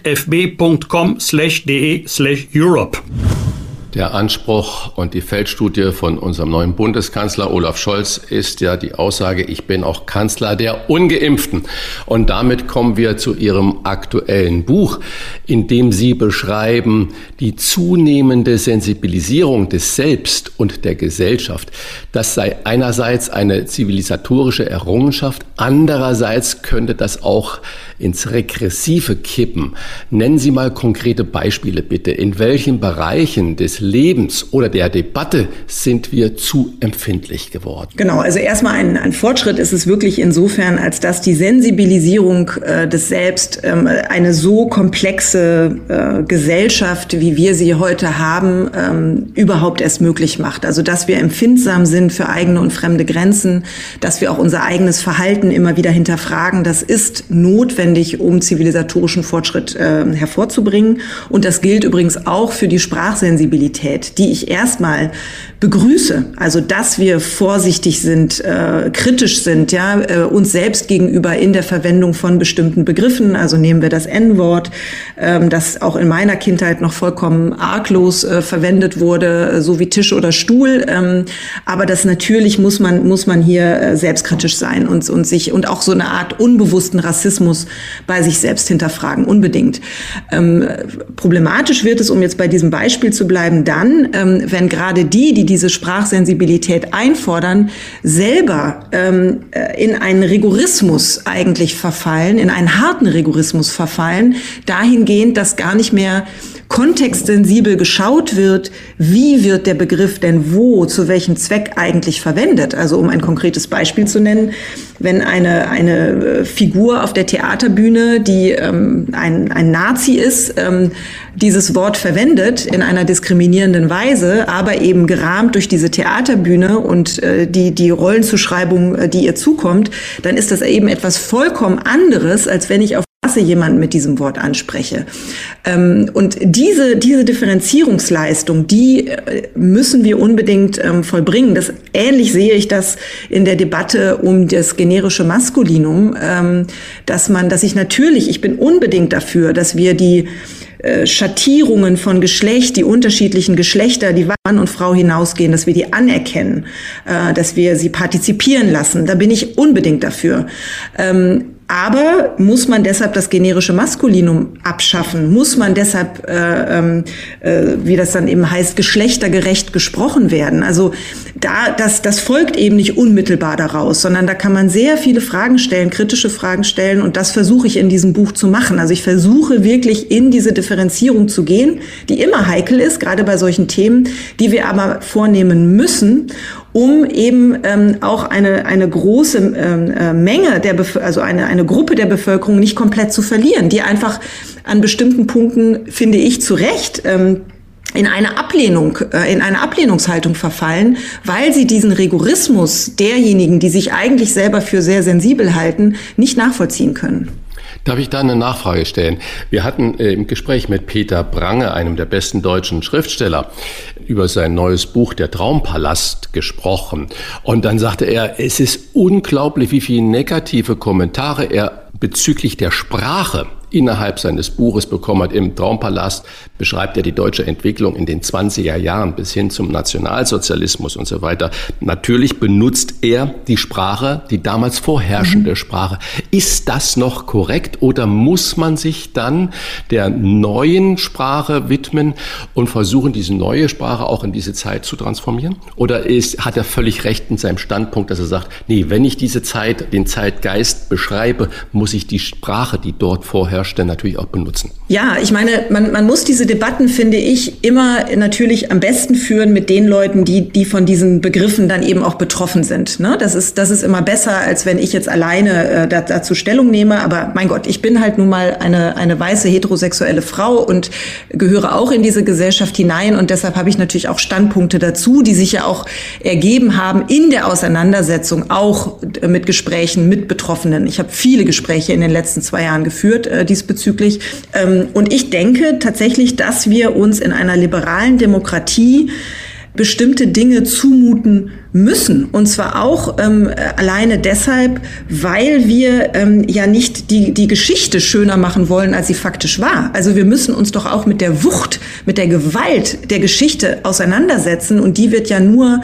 Der Anspruch und die Feldstudie von unserem neuen Bundeskanzler Olaf Scholz ist ja die Aussage, ich bin auch Kanzler der ungeimpften. Und damit kommen wir zu Ihrem aktuellen Buch, in dem Sie beschreiben die zunehmende Sensibilisierung des Selbst und der Gesellschaft. Das sei einerseits eine zivilisatorische Errungenschaft, andererseits könnte das auch ins Regressive kippen. Nennen Sie mal konkrete Beispiele bitte. In welchen Bereichen des Lebens oder der Debatte sind wir zu empfindlich geworden? Genau, also erstmal ein, ein Fortschritt ist es wirklich insofern, als dass die Sensibilisierung äh, des Selbst ähm, eine so komplexe äh, Gesellschaft, wie wir sie heute haben, ähm, überhaupt erst möglich macht. Also dass wir empfindsam sind für eigene und fremde Grenzen, dass wir auch unser eigenes Verhalten immer wieder hinterfragen, das ist notwendig, um zivilisatorischen Fortschritt äh, hervorzubringen. Und das gilt übrigens auch für die Sprachsensibilität, die ich erstmal begrüße. Also dass wir vorsichtig sind, äh, kritisch sind, ja, äh, uns selbst gegenüber in der Verwendung von bestimmten Begriffen. Also nehmen wir das N-Wort, ähm, das auch in meiner Kindheit noch vollkommen arglos äh, verwendet wurde, äh, so wie Tisch oder Stuhl. Ähm, aber das natürlich muss man muss man hier äh, selbstkritisch sein und und sich und auch so eine Art unbewussten Rassismus bei sich selbst hinterfragen unbedingt. Ähm, problematisch wird es, um jetzt bei diesem Beispiel zu bleiben, dann, ähm, wenn gerade die, die diese Sprachsensibilität einfordern, selber ähm, äh, in einen Rigorismus eigentlich verfallen, in einen harten Rigorismus verfallen, dahingehend, dass gar nicht mehr kontextsensibel geschaut wird, wie wird der Begriff denn wo, zu welchem Zweck eigentlich verwendet. Also um ein konkretes Beispiel zu nennen, wenn eine, eine äh, Figur auf der Theaterbühne, die ähm, ein, ein Nazi ist, ähm, dieses Wort verwendet in einer diskriminierenden Weise, aber eben gerahmt durch diese Theaterbühne und äh, die, die Rollenzuschreibung, äh, die ihr zukommt, dann ist das eben etwas vollkommen anderes, als wenn ich auf Straße jemanden mit diesem Wort anspreche. Ähm, und diese, diese Differenzierungsleistung, die äh, müssen wir unbedingt ähm, vollbringen. Das, ähnlich sehe ich das in der Debatte um das generische Maskulinum, ähm, dass man, dass ich natürlich, ich bin unbedingt dafür, dass wir die äh, Schattierungen von Geschlecht, die unterschiedlichen Geschlechter, die Mann und Frau hinausgehen, dass wir die anerkennen, äh, dass wir sie partizipieren lassen. Da bin ich unbedingt dafür. Aber muss man deshalb das generische Maskulinum abschaffen? Muss man deshalb, äh, ähm, äh, wie das dann eben heißt, geschlechtergerecht gesprochen werden? Also da, das, das folgt eben nicht unmittelbar daraus, sondern da kann man sehr viele Fragen stellen, kritische Fragen stellen und das versuche ich in diesem Buch zu machen. Also ich versuche wirklich in diese Differenzierung zu gehen, die immer heikel ist, gerade bei solchen Themen, die wir aber vornehmen müssen um eben ähm, auch eine, eine große ähm, äh, Menge der, Bef also eine, eine Gruppe der Bevölkerung nicht komplett zu verlieren, die einfach an bestimmten Punkten, finde ich, zu Recht, ähm, in eine Ablehnung, äh, in eine Ablehnungshaltung verfallen, weil sie diesen Rigorismus derjenigen, die sich eigentlich selber für sehr sensibel halten, nicht nachvollziehen können. Darf ich da eine Nachfrage stellen? Wir hatten äh, im Gespräch mit Peter Brange, einem der besten deutschen Schriftsteller, über sein neues Buch Der Traumpalast gesprochen. Und dann sagte er, es ist unglaublich, wie viele negative Kommentare er bezüglich der Sprache innerhalb seines Buches bekommen hat. Im Traumpalast beschreibt er die deutsche Entwicklung in den 20er Jahren bis hin zum Nationalsozialismus und so weiter. Natürlich benutzt er die Sprache, die damals vorherrschende mhm. Sprache. Ist das noch korrekt oder muss man sich dann der neuen Sprache widmen und versuchen, diese neue Sprache auch in diese Zeit zu transformieren? Oder ist, hat er völlig recht in seinem Standpunkt, dass er sagt, nee, wenn ich diese Zeit, den Zeitgeist beschreibe, muss ich die Sprache, die dort vorherrscht, herrscht, natürlich auch benutzen. Ja, ich meine, man, man muss diese Debatten, finde ich, immer natürlich am besten führen mit den Leuten, die, die von diesen Begriffen dann eben auch betroffen sind. Ne? Das, ist, das ist immer besser, als wenn ich jetzt alleine äh, dazu Stellung nehme. Aber mein Gott, ich bin halt nun mal eine, eine weiße heterosexuelle Frau und gehöre auch in diese Gesellschaft hinein. Und deshalb habe ich natürlich auch Standpunkte dazu, die sich ja auch ergeben haben in der Auseinandersetzung, auch mit Gesprächen mit Betroffenen. Ich habe viele Gespräche in den letzten zwei Jahren geführt, äh, diesbezüglich. Ähm, und ich denke tatsächlich, dass wir uns in einer liberalen Demokratie bestimmte Dinge zumuten müssen. Und zwar auch ähm, alleine deshalb, weil wir ähm, ja nicht die, die Geschichte schöner machen wollen, als sie faktisch war. Also wir müssen uns doch auch mit der Wucht, mit der Gewalt der Geschichte auseinandersetzen. Und die wird ja nur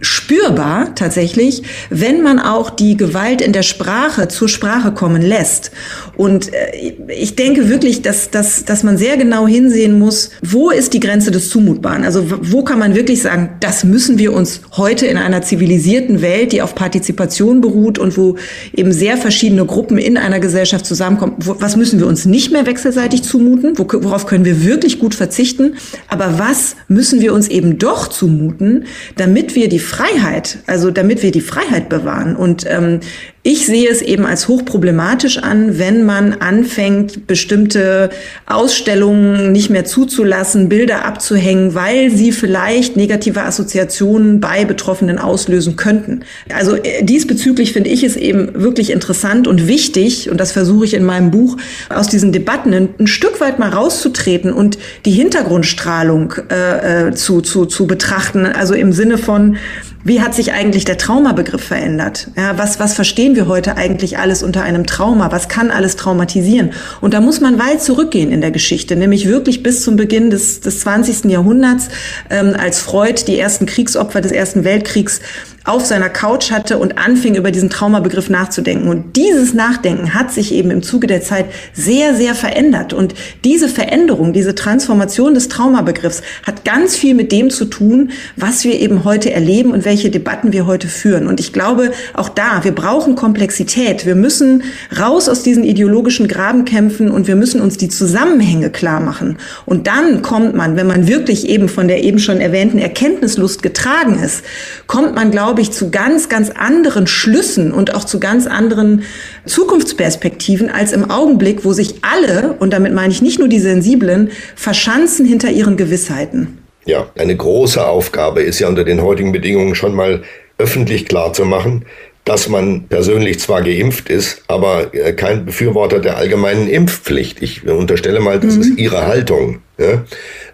spürbar tatsächlich, wenn man auch die Gewalt in der Sprache zur Sprache kommen lässt. Und äh, ich denke wirklich, dass, dass, dass man sehr genau hinsehen muss, wo ist die Grenze des Zumutbaren? Also wo kann man wirklich sagen, das müssen wir uns heute in einer zivilisierten Welt, die auf Partizipation beruht und wo eben sehr verschiedene Gruppen in einer Gesellschaft zusammenkommen, wo, was müssen wir uns nicht mehr wechselseitig zumuten? Worauf können wir wirklich gut verzichten? Aber was müssen wir uns eben doch zumuten, damit wir die Freiheit, also damit wir die Freiheit bewahren? Und ähm, ich sehe es eben als hochproblematisch an, wenn man anfängt, bestimmte Ausstellungen nicht mehr zuzulassen, Bilder abzuhängen, weil sie vielleicht negative Assoziationen bei Betroffenen auslösen könnten. Also äh, diesbezüglich finde ich es eben wirklich interessant und wichtig, und das versuche ich in meinem Buch, aus diesen Debatten ein, ein Stück weit mal rauszutreten und die Hintergrundstrahlung äh, äh zu, zu, zu betrachten. Also im Sinne von, wie hat sich eigentlich der Traumabegriff verändert? Ja, was, was verstehen wir heute eigentlich alles unter einem Trauma? Was kann alles traumatisieren? Und da muss man weit zurückgehen in der Geschichte, nämlich wirklich bis zum Beginn des, des 20. Jahrhunderts, ähm, als Freud die ersten Kriegsopfer des Ersten Weltkriegs auf seiner Couch hatte und anfing, über diesen Traumabegriff nachzudenken. Und dieses Nachdenken hat sich eben im Zuge der Zeit sehr, sehr verändert. Und diese Veränderung, diese Transformation des Traumabegriffs hat ganz viel mit dem zu tun, was wir eben heute erleben und welche Debatten wir heute führen. Und ich glaube, auch da, wir brauchen Komplexität. Wir müssen raus aus diesen ideologischen Grabenkämpfen und wir müssen uns die Zusammenhänge klar machen. Und dann kommt man, wenn man wirklich eben von der eben schon erwähnten Erkenntnislust getragen ist, kommt man, glaube glaube ich, zu ganz, ganz anderen Schlüssen und auch zu ganz anderen Zukunftsperspektiven als im Augenblick, wo sich alle, und damit meine ich nicht nur die Sensiblen, verschanzen hinter ihren Gewissheiten. Ja, eine große Aufgabe ist ja unter den heutigen Bedingungen schon mal öffentlich klar zu machen, dass man persönlich zwar geimpft ist, aber äh, kein Befürworter der allgemeinen Impfpflicht. Ich unterstelle mal, das mhm. ist Ihre Haltung. Ja?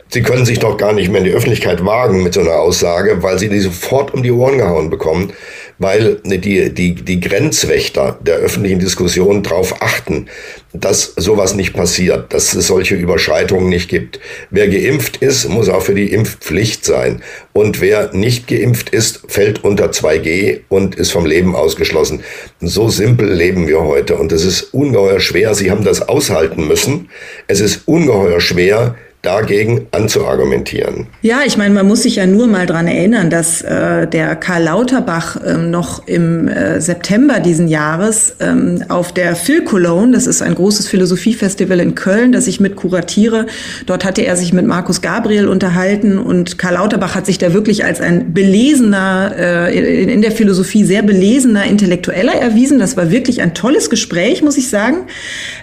Sie können sich doch gar nicht mehr in die Öffentlichkeit wagen mit so einer Aussage, weil sie die sofort um die Ohren gehauen bekommen, weil die, die, die Grenzwächter der öffentlichen Diskussion darauf achten, dass sowas nicht passiert, dass es solche Überschreitungen nicht gibt. Wer geimpft ist, muss auch für die Impfpflicht sein. Und wer nicht geimpft ist, fällt unter 2G und ist vom Leben ausgeschlossen. So simpel leben wir heute. Und es ist ungeheuer schwer. Sie haben das aushalten müssen. Es ist ungeheuer schwer, dagegen anzuargumentieren. Ja, ich meine, man muss sich ja nur mal dran erinnern, dass äh, der Karl Lauterbach ähm, noch im äh, September diesen Jahres ähm, auf der Phil Cologne, das ist ein großes Philosophiefestival in Köln, das ich mit kuratiere, dort hatte er sich mit Markus Gabriel unterhalten und Karl Lauterbach hat sich da wirklich als ein belesener, äh, in, in der Philosophie sehr belesener Intellektueller erwiesen. Das war wirklich ein tolles Gespräch, muss ich sagen.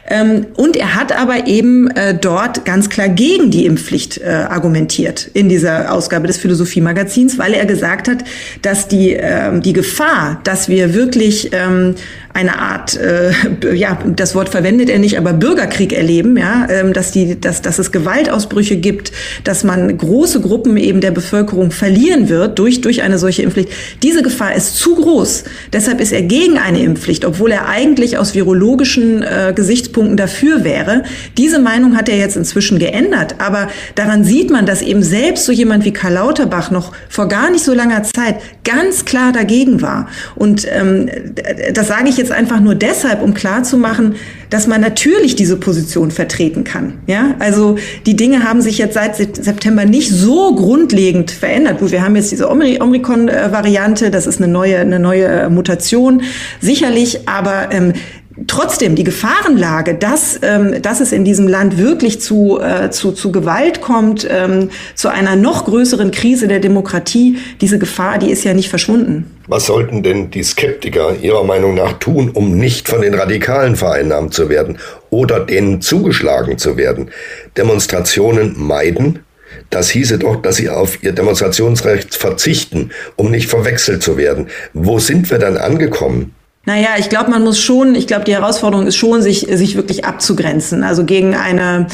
Ähm, und er hat aber eben äh, dort ganz klar gegen die Impfpflicht äh, argumentiert in dieser Ausgabe des Philosophie-Magazins, weil er gesagt hat, dass die, äh, die Gefahr, dass wir wirklich ähm, eine Art, äh, ja, das Wort verwendet er nicht, aber Bürgerkrieg erleben, ja, ähm, dass die, dass, dass es Gewaltausbrüche gibt, dass man große Gruppen eben der Bevölkerung verlieren wird durch, durch eine solche Impfpflicht. Diese Gefahr ist zu groß. Deshalb ist er gegen eine Impfpflicht, obwohl er eigentlich aus virologischen äh, Gesichtspunkten dafür wäre. Diese Meinung hat er jetzt inzwischen geändert. Aber daran sieht man, dass eben selbst so jemand wie Karl Lauterbach noch vor gar nicht so langer Zeit ganz klar dagegen war. Und ähm, das sage ich jetzt einfach nur deshalb, um klarzumachen, dass man natürlich diese Position vertreten kann. Ja, also die Dinge haben sich jetzt seit September nicht so grundlegend verändert. Gut, wir haben jetzt diese Omikron-Variante, das ist eine neue, eine neue äh, Mutation, sicherlich, aber ähm, Trotzdem die Gefahrenlage, dass, ähm, dass es in diesem Land wirklich zu, äh, zu, zu Gewalt kommt, ähm, zu einer noch größeren Krise der Demokratie, diese Gefahr, die ist ja nicht verschwunden. Was sollten denn die Skeptiker Ihrer Meinung nach tun, um nicht von den Radikalen vereinnahmt zu werden oder denen zugeschlagen zu werden? Demonstrationen meiden? Das hieße doch, dass sie auf ihr Demonstrationsrecht verzichten, um nicht verwechselt zu werden. Wo sind wir dann angekommen? Naja, ich glaube, man muss schon, ich glaube, die Herausforderung ist schon, sich, sich wirklich abzugrenzen. Also gegen eine,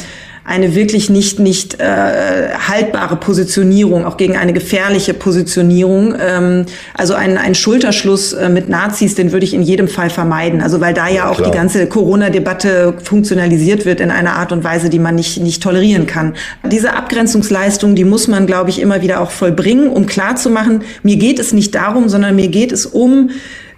eine wirklich nicht, nicht äh, haltbare Positionierung, auch gegen eine gefährliche Positionierung. Ähm, also ein, ein Schulterschluss äh, mit Nazis, den würde ich in jedem Fall vermeiden. Also weil da ja, ja auch die ganze Corona-Debatte funktionalisiert wird in einer Art und Weise, die man nicht, nicht tolerieren kann. Diese Abgrenzungsleistung, die muss man, glaube ich, immer wieder auch vollbringen, um klarzumachen, mir geht es nicht darum, sondern mir geht es um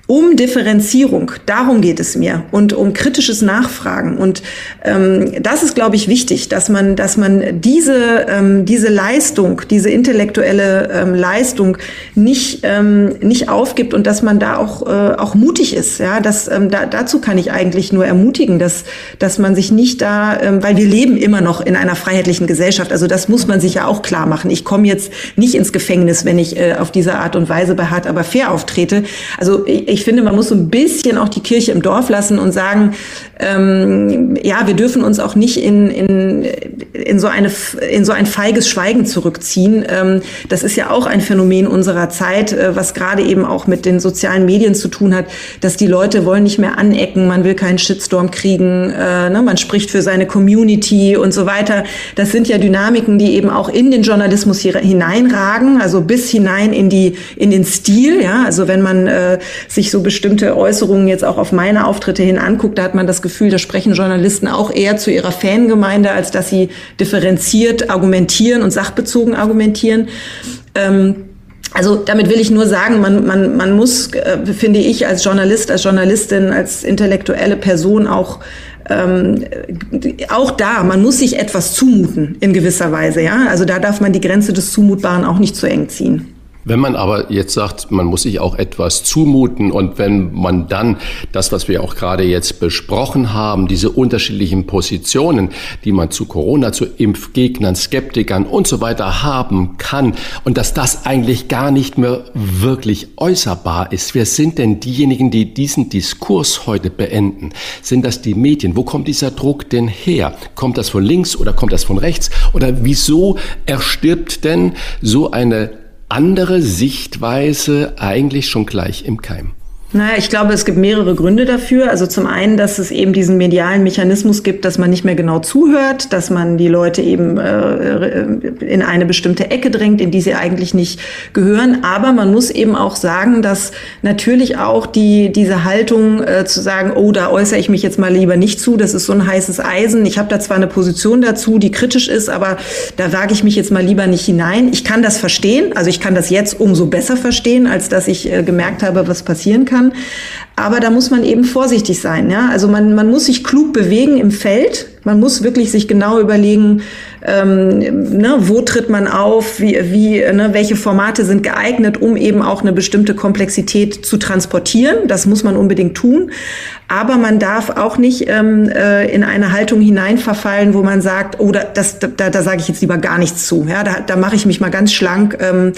um Differenzierung. Darum geht es mir und um kritisches Nachfragen. Und ähm, das ist, glaube ich, wichtig, dass man, dass man diese ähm, diese Leistung, diese intellektuelle ähm, Leistung nicht ähm, nicht aufgibt und dass man da auch äh, auch mutig ist. Ja, das ähm, da, dazu kann ich eigentlich nur ermutigen, dass dass man sich nicht da, ähm, weil wir leben immer noch in einer freiheitlichen Gesellschaft. Also das muss man sich ja auch klar machen. Ich komme jetzt nicht ins Gefängnis, wenn ich äh, auf diese Art und Weise beharrt, aber fair auftrete. Also ich, ich finde, man muss so ein bisschen auch die Kirche im Dorf lassen und sagen, ähm, ja, wir dürfen uns auch nicht in, in, in, so, eine, in so ein feiges Schweigen zurückziehen. Ähm, das ist ja auch ein Phänomen unserer Zeit, äh, was gerade eben auch mit den sozialen Medien zu tun hat, dass die Leute wollen nicht mehr anecken, man will keinen Shitstorm kriegen, äh, ne, man spricht für seine Community und so weiter. Das sind ja Dynamiken, die eben auch in den Journalismus hier hineinragen, also bis hinein in die in den Stil. Ja, also wenn man äh, sich so bestimmt bestimmte Äußerungen jetzt auch auf meine Auftritte hin anguckt, da hat man das Gefühl, da sprechen Journalisten auch eher zu ihrer Fangemeinde, als dass sie differenziert argumentieren und sachbezogen argumentieren. Ähm, also damit will ich nur sagen, man, man, man muss, äh, finde ich, als Journalist, als Journalistin, als intellektuelle Person auch ähm, auch da, man muss sich etwas zumuten in gewisser Weise, ja. Also da darf man die Grenze des Zumutbaren auch nicht zu eng ziehen. Wenn man aber jetzt sagt, man muss sich auch etwas zumuten und wenn man dann das, was wir auch gerade jetzt besprochen haben, diese unterschiedlichen Positionen, die man zu Corona, zu Impfgegnern, Skeptikern und so weiter haben kann und dass das eigentlich gar nicht mehr wirklich äußerbar ist. Wer sind denn diejenigen, die diesen Diskurs heute beenden? Sind das die Medien? Wo kommt dieser Druck denn her? Kommt das von links oder kommt das von rechts? Oder wieso erstirbt denn so eine andere Sichtweise eigentlich schon gleich im Keim? Naja, ich glaube, es gibt mehrere Gründe dafür. Also zum einen, dass es eben diesen medialen Mechanismus gibt, dass man nicht mehr genau zuhört, dass man die Leute eben äh, in eine bestimmte Ecke drängt, in die sie eigentlich nicht gehören. Aber man muss eben auch sagen, dass natürlich auch die, diese Haltung äh, zu sagen, oh, da äußere ich mich jetzt mal lieber nicht zu, das ist so ein heißes Eisen. Ich habe da zwar eine Position dazu, die kritisch ist, aber da wage ich mich jetzt mal lieber nicht hinein. Ich kann das verstehen, also ich kann das jetzt umso besser verstehen, als dass ich äh, gemerkt habe, was passieren kann kann. Aber da muss man eben vorsichtig sein. Ja? Also man, man muss sich klug bewegen im Feld. Man muss wirklich sich genau überlegen, ähm, ne, wo tritt man auf, wie, wie, ne, welche Formate sind geeignet, um eben auch eine bestimmte Komplexität zu transportieren. Das muss man unbedingt tun. Aber man darf auch nicht ähm, äh, in eine Haltung hineinverfallen, wo man sagt, oh, da, das, da, da sage ich jetzt lieber gar nichts zu. Ja, da, da mache ich mich mal ganz schlank. Ähm,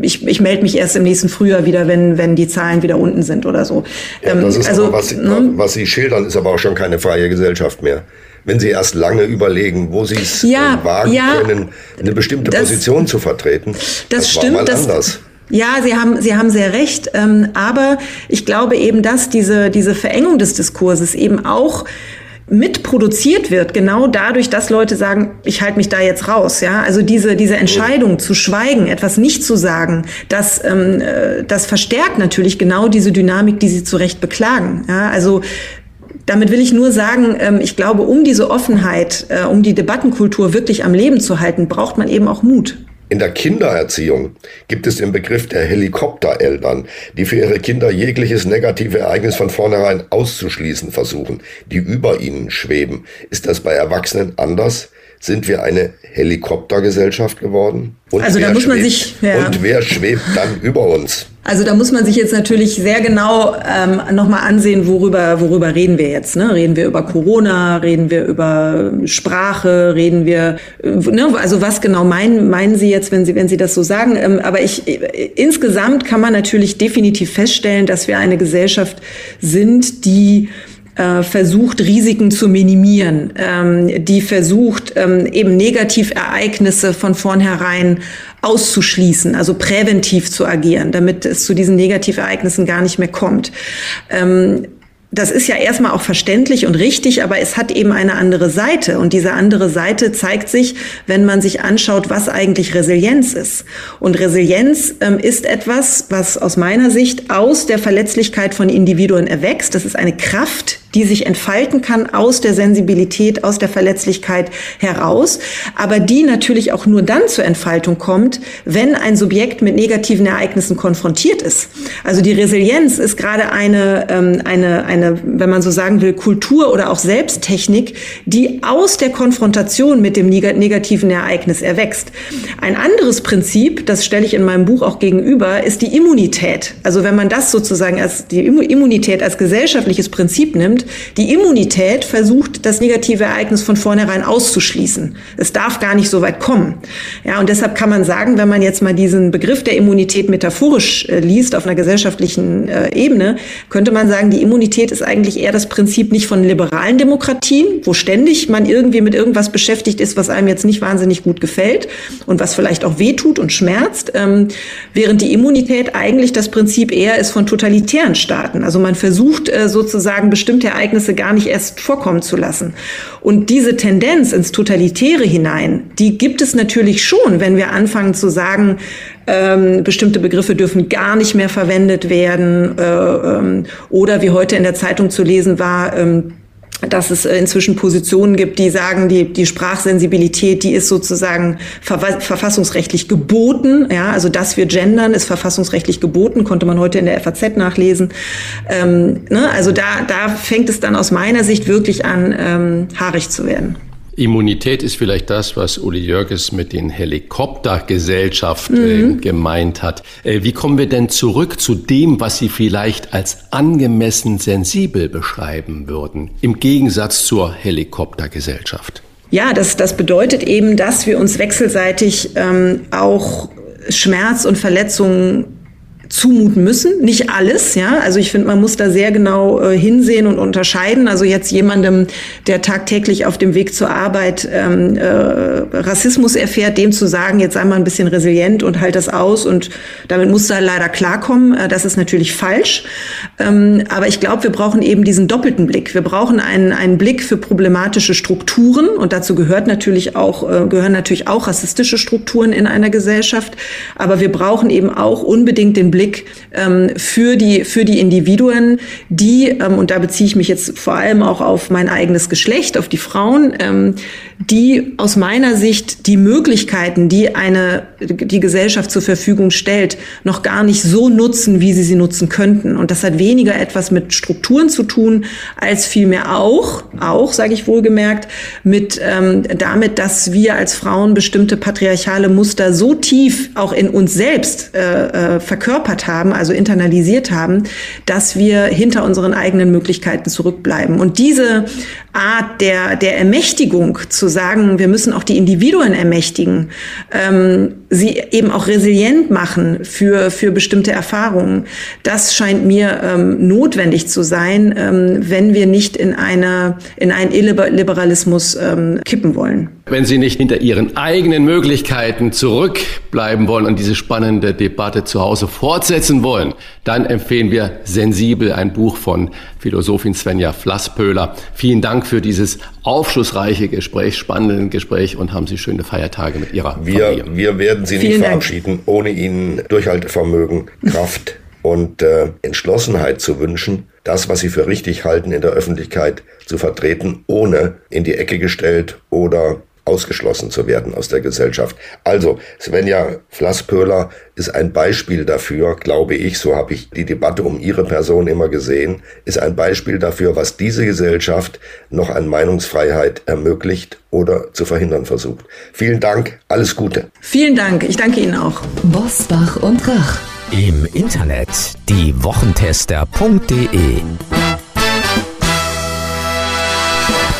ich, ich melde mich erst im nächsten Frühjahr wieder, wenn, wenn die Zahlen wieder unten sind oder so. Ja, das ist also, aber, was, ne? was Sie schildern, ist aber auch schon keine freie Gesellschaft mehr wenn Sie erst lange überlegen, wo Sie es ja, äh, wagen ja, können, eine bestimmte das, Position zu vertreten. Das, das stimmt. War mal anders. Ja, Sie haben, Sie haben sehr recht. Ähm, aber ich glaube eben, dass diese, diese Verengung des Diskurses eben auch mitproduziert wird, genau dadurch, dass Leute sagen, ich halte mich da jetzt raus. Ja, also diese diese Entscheidung zu schweigen, etwas nicht zu sagen, das ähm, äh, das verstärkt natürlich genau diese Dynamik, die Sie zu Recht beklagen. Ja, also damit will ich nur sagen, ähm, ich glaube, um diese Offenheit, äh, um die Debattenkultur wirklich am Leben zu halten, braucht man eben auch Mut. In der Kindererziehung gibt es den Begriff der Helikoptereltern, die für ihre Kinder jegliches negative Ereignis von vornherein auszuschließen versuchen, die über ihnen schweben. Ist das bei Erwachsenen anders? Sind wir eine Helikoptergesellschaft geworden? Und also da muss man schwebt, sich ja. und wer schwebt dann über uns? Also da muss man sich jetzt natürlich sehr genau ähm, nochmal ansehen, worüber, worüber reden wir jetzt. Ne? Reden wir über Corona, reden wir über Sprache, reden wir, äh, ne? also was genau meinen, meinen Sie jetzt, wenn Sie, wenn Sie das so sagen? Ähm, aber ich, äh, insgesamt kann man natürlich definitiv feststellen, dass wir eine Gesellschaft sind, die äh, versucht, Risiken zu minimieren, ähm, die versucht, ähm, eben Negativereignisse von vornherein auszuschließen, also präventiv zu agieren, damit es zu diesen Negativereignissen gar nicht mehr kommt. Ähm, das ist ja erstmal auch verständlich und richtig, aber es hat eben eine andere Seite. Und diese andere Seite zeigt sich, wenn man sich anschaut, was eigentlich Resilienz ist. Und Resilienz ähm, ist etwas, was aus meiner Sicht aus der Verletzlichkeit von Individuen erwächst. Das ist eine Kraft, die sich entfalten kann aus der Sensibilität, aus der Verletzlichkeit heraus, aber die natürlich auch nur dann zur Entfaltung kommt, wenn ein Subjekt mit negativen Ereignissen konfrontiert ist. Also die Resilienz ist gerade eine, ähm, eine, eine, wenn man so sagen will, Kultur oder auch Selbsttechnik, die aus der Konfrontation mit dem negativen Ereignis erwächst. Ein anderes Prinzip, das stelle ich in meinem Buch auch gegenüber, ist die Immunität. Also wenn man das sozusagen als die Immunität als gesellschaftliches Prinzip nimmt, die Immunität versucht, das negative Ereignis von vornherein auszuschließen. Es darf gar nicht so weit kommen. Ja, und deshalb kann man sagen, wenn man jetzt mal diesen Begriff der Immunität metaphorisch äh, liest auf einer gesellschaftlichen äh, Ebene, könnte man sagen, die Immunität ist eigentlich eher das Prinzip nicht von liberalen Demokratien, wo ständig man irgendwie mit irgendwas beschäftigt ist, was einem jetzt nicht wahnsinnig gut gefällt und was vielleicht auch wehtut und schmerzt, ähm, während die Immunität eigentlich das Prinzip eher ist von totalitären Staaten. Also man versucht äh, sozusagen bestimmte Ereignisse gar nicht erst vorkommen zu lassen. Und diese Tendenz ins Totalitäre hinein, die gibt es natürlich schon, wenn wir anfangen zu sagen, ähm, bestimmte Begriffe dürfen gar nicht mehr verwendet werden äh, ähm, oder wie heute in der Zeitung zu lesen war, ähm, dass es äh, inzwischen Positionen gibt, die sagen, die, die Sprachsensibilität, die ist sozusagen verfassungsrechtlich geboten. Ja, also dass wir gendern, ist verfassungsrechtlich geboten, konnte man heute in der FAZ nachlesen. Ähm, ne, also da, da fängt es dann aus meiner Sicht wirklich an, ähm, haarig zu werden. Immunität ist vielleicht das, was Uli Jörges mit den Helikoptergesellschaften äh, mhm. gemeint hat. Äh, wie kommen wir denn zurück zu dem, was Sie vielleicht als angemessen sensibel beschreiben würden, im Gegensatz zur Helikoptergesellschaft? Ja, das, das bedeutet eben, dass wir uns wechselseitig ähm, auch Schmerz und Verletzungen zumuten müssen. Nicht alles, ja. Also ich finde, man muss da sehr genau äh, hinsehen und unterscheiden. Also jetzt jemandem, der tagtäglich auf dem Weg zur Arbeit ähm, äh, Rassismus erfährt, dem zu sagen, jetzt sei mal ein bisschen resilient und halt das aus und damit muss er leider klarkommen. Äh, das ist natürlich falsch. Ähm, aber ich glaube, wir brauchen eben diesen doppelten Blick. Wir brauchen einen, einen Blick für problematische Strukturen und dazu gehört natürlich auch, äh, gehören natürlich auch rassistische Strukturen in einer Gesellschaft. Aber wir brauchen eben auch unbedingt den Blick ähm, für, die, für die Individuen, die, ähm, und da beziehe ich mich jetzt vor allem auch auf mein eigenes Geschlecht, auf die Frauen, ähm, die aus meiner Sicht die Möglichkeiten, die eine, die Gesellschaft zur Verfügung stellt, noch gar nicht so nutzen, wie sie sie nutzen könnten. Und das hat weniger etwas mit Strukturen zu tun, als vielmehr auch, auch, sage ich wohlgemerkt, mit ähm, damit, dass wir als Frauen bestimmte patriarchale Muster so tief auch in uns selbst äh, äh, verkörpert haben, also internalisiert haben, dass wir hinter unseren eigenen Möglichkeiten zurückbleiben. Und diese Art der, der Ermächtigung zu sagen, wir müssen auch die Individuen ermächtigen, ähm, sie eben auch resilient machen für, für bestimmte Erfahrungen. Das scheint mir ähm, notwendig zu sein, ähm, wenn wir nicht in, eine, in einen Illiberalismus ähm, kippen wollen. Wenn Sie nicht hinter Ihren eigenen Möglichkeiten zurückbleiben wollen und diese spannende Debatte zu Hause fortsetzen wollen, dann empfehlen wir Sensibel, ein Buch von Philosophin Svenja Flasspöhler. Vielen Dank für dieses aufschlussreiche Gespräch, spannende Gespräch und haben Sie schöne Feiertage mit Ihrer wir, Familie. Wir werden Sie Vielen nicht verabschieden, Dank. ohne Ihnen Durchhaltevermögen, Kraft [laughs] und äh, Entschlossenheit zu wünschen, das, was Sie für richtig halten, in der Öffentlichkeit zu vertreten, ohne in die Ecke gestellt oder ausgeschlossen zu werden aus der Gesellschaft. Also Svenja Flasspöhler ist ein Beispiel dafür, glaube ich, so habe ich die Debatte um ihre Person immer gesehen, ist ein Beispiel dafür, was diese Gesellschaft noch an Meinungsfreiheit ermöglicht oder zu verhindern versucht. Vielen Dank, alles Gute. Vielen Dank, ich danke Ihnen auch. Bosbach und Rach. Im Internet diewochentester.de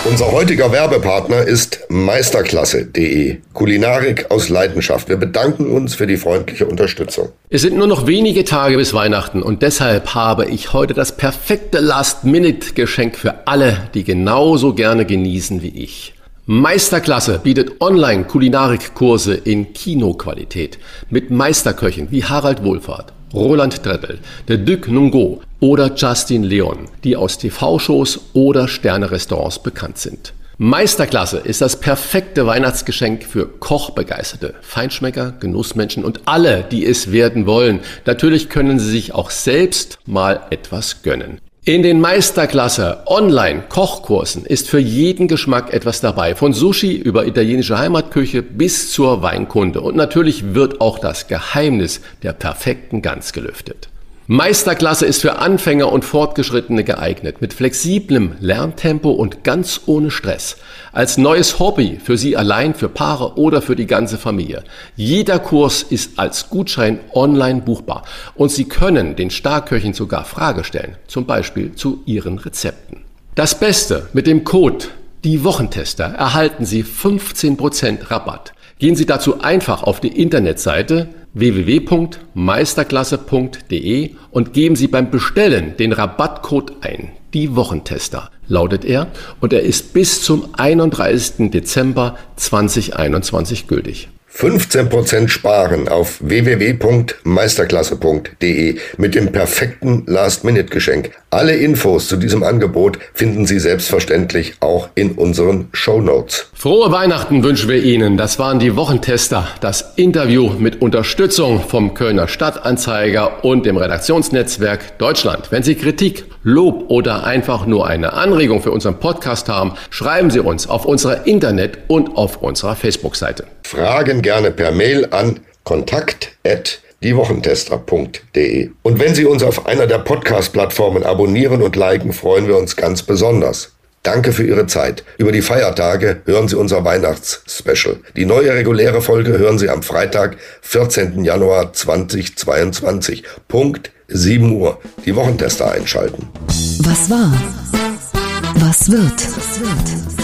unser heutiger Werbepartner ist meisterklasse.de. Kulinarik aus Leidenschaft. Wir bedanken uns für die freundliche Unterstützung. Es sind nur noch wenige Tage bis Weihnachten und deshalb habe ich heute das perfekte Last-Minute-Geschenk für alle, die genauso gerne genießen wie ich. Meisterklasse bietet Online-Kulinarikkurse in Kinoqualität mit Meisterköchen wie Harald Wohlfahrt, Roland Treppel, der Duc Nungo oder Justin Leon, die aus TV-Shows oder Sterne-Restaurants bekannt sind. Meisterklasse ist das perfekte Weihnachtsgeschenk für Kochbegeisterte, Feinschmecker, Genussmenschen und alle, die es werden wollen. Natürlich können Sie sich auch selbst mal etwas gönnen. In den Meisterklasse Online-Kochkursen ist für jeden Geschmack etwas dabei. Von Sushi über italienische Heimatküche bis zur Weinkunde. Und natürlich wird auch das Geheimnis der perfekten Gans gelüftet. Meisterklasse ist für Anfänger und Fortgeschrittene geeignet, mit flexiblem Lerntempo und ganz ohne Stress. Als neues Hobby für Sie allein, für Paare oder für die ganze Familie. Jeder Kurs ist als Gutschein online buchbar und Sie können den Starköchen sogar Frage stellen, zum Beispiel zu Ihren Rezepten. Das Beste mit dem Code die Wochentester erhalten Sie 15% Rabatt. Gehen Sie dazu einfach auf die Internetseite www.meisterklasse.de und geben Sie beim Bestellen den Rabattcode ein. Die Wochentester lautet er und er ist bis zum 31. Dezember 2021 gültig. 15% sparen auf www.meisterklasse.de mit dem perfekten Last-Minute-Geschenk. Alle Infos zu diesem Angebot finden Sie selbstverständlich auch in unseren Show Notes. Frohe Weihnachten wünschen wir Ihnen. Das waren die Wochentester. Das Interview mit Unterstützung vom Kölner Stadtanzeiger und dem Redaktionsnetzwerk Deutschland. Wenn Sie Kritik, Lob oder einfach nur eine Anregung für unseren Podcast haben, schreiben Sie uns auf unserer Internet- und auf unserer Facebook-Seite. Fragen gerne per Mail an kontakt@diewochentester.de. Und wenn Sie uns auf einer der Podcast-Plattformen abonnieren und liken, freuen wir uns ganz besonders. Danke für Ihre Zeit. Über die Feiertage hören Sie unser Weihnachtsspecial. Die neue reguläre Folge hören Sie am Freitag, 14. Januar 2022. Punkt 7 Uhr. Die Wochentester einschalten. Was war? Was wird?